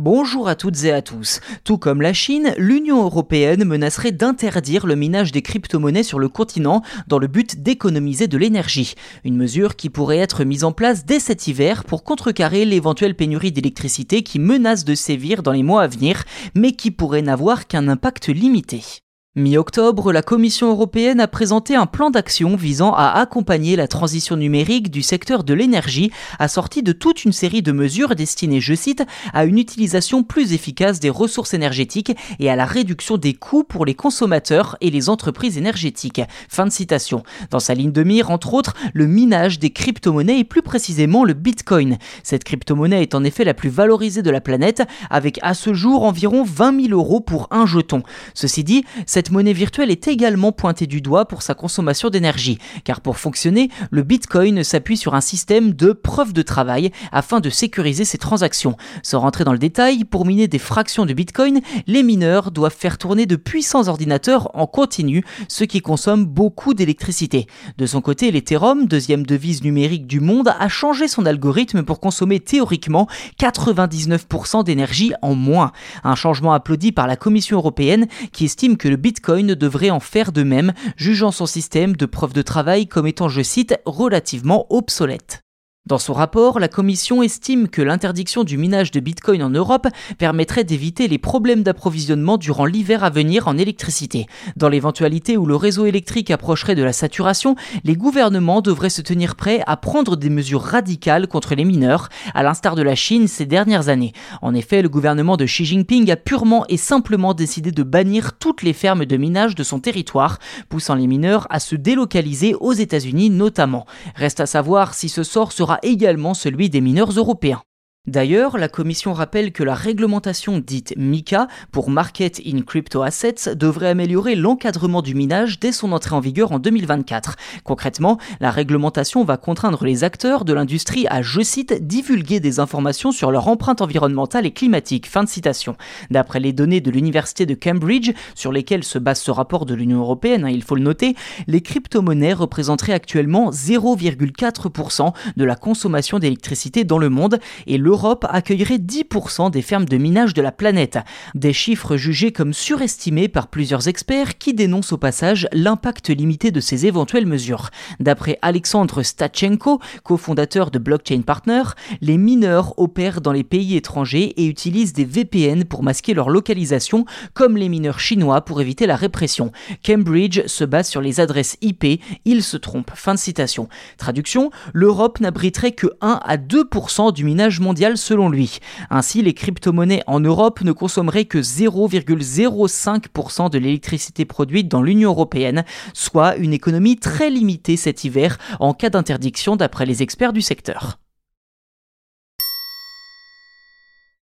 Bonjour à toutes et à tous. Tout comme la Chine, l'Union européenne menacerait d'interdire le minage des crypto-monnaies sur le continent dans le but d'économiser de l'énergie. Une mesure qui pourrait être mise en place dès cet hiver pour contrecarrer l'éventuelle pénurie d'électricité qui menace de sévir dans les mois à venir, mais qui pourrait n'avoir qu'un impact limité. Mi-octobre, la Commission européenne a présenté un plan d'action visant à accompagner la transition numérique du secteur de l'énergie, assorti de toute une série de mesures destinées, je cite, à une utilisation plus efficace des ressources énergétiques et à la réduction des coûts pour les consommateurs et les entreprises énergétiques. Fin de citation. Dans sa ligne de mire, entre autres, le minage des crypto-monnaies et plus précisément le Bitcoin. Cette crypto-monnaie est en effet la plus valorisée de la planète, avec à ce jour environ 20 000 euros pour un jeton. Ceci dit, cette monnaie virtuelle est également pointée du doigt pour sa consommation d'énergie, car pour fonctionner, le Bitcoin s'appuie sur un système de preuve de travail afin de sécuriser ses transactions. Sans rentrer dans le détail, pour miner des fractions de Bitcoin, les mineurs doivent faire tourner de puissants ordinateurs en continu, ce qui consomme beaucoup d'électricité. De son côté, l'Ethereum, deuxième devise numérique du monde, a changé son algorithme pour consommer théoriquement 99% d'énergie en moins. Un changement applaudi par la Commission européenne qui estime que le Bitcoin Bitcoin devrait en faire de même, jugeant son système de preuve de travail comme étant, je cite, relativement obsolète. Dans son rapport, la Commission estime que l'interdiction du minage de Bitcoin en Europe permettrait d'éviter les problèmes d'approvisionnement durant l'hiver à venir en électricité. Dans l'éventualité où le réseau électrique approcherait de la saturation, les gouvernements devraient se tenir prêts à prendre des mesures radicales contre les mineurs, à l'instar de la Chine ces dernières années. En effet, le gouvernement de Xi Jinping a purement et simplement décidé de bannir toutes les fermes de minage de son territoire, poussant les mineurs à se délocaliser aux États-Unis notamment. Reste à savoir si ce sort sera également celui des mineurs européens. D'ailleurs, la Commission rappelle que la réglementation dite MICA pour Market in Crypto Assets devrait améliorer l'encadrement du minage dès son entrée en vigueur en 2024. Concrètement, la réglementation va contraindre les acteurs de l'industrie à, je cite, divulguer des informations sur leur empreinte environnementale et climatique. Fin de citation. D'après les données de l'Université de Cambridge, sur lesquelles se base ce rapport de l'Union européenne, hein, il faut le noter, les crypto-monnaies représenteraient actuellement 0,4% de la consommation d'électricité dans le monde et le l'Europe accueillerait 10% des fermes de minage de la planète. Des chiffres jugés comme surestimés par plusieurs experts qui dénoncent au passage l'impact limité de ces éventuelles mesures. D'après Alexandre Stachenko, cofondateur de Blockchain Partner, les mineurs opèrent dans les pays étrangers et utilisent des VPN pour masquer leur localisation, comme les mineurs chinois pour éviter la répression. Cambridge se base sur les adresses IP, il se trompe. Fin de citation. Traduction, l'Europe n'abriterait que 1 à 2% du minage mondial selon lui. Ainsi, les crypto-monnaies en Europe ne consommeraient que 0,05% de l'électricité produite dans l'Union européenne, soit une économie très limitée cet hiver en cas d'interdiction d'après les experts du secteur.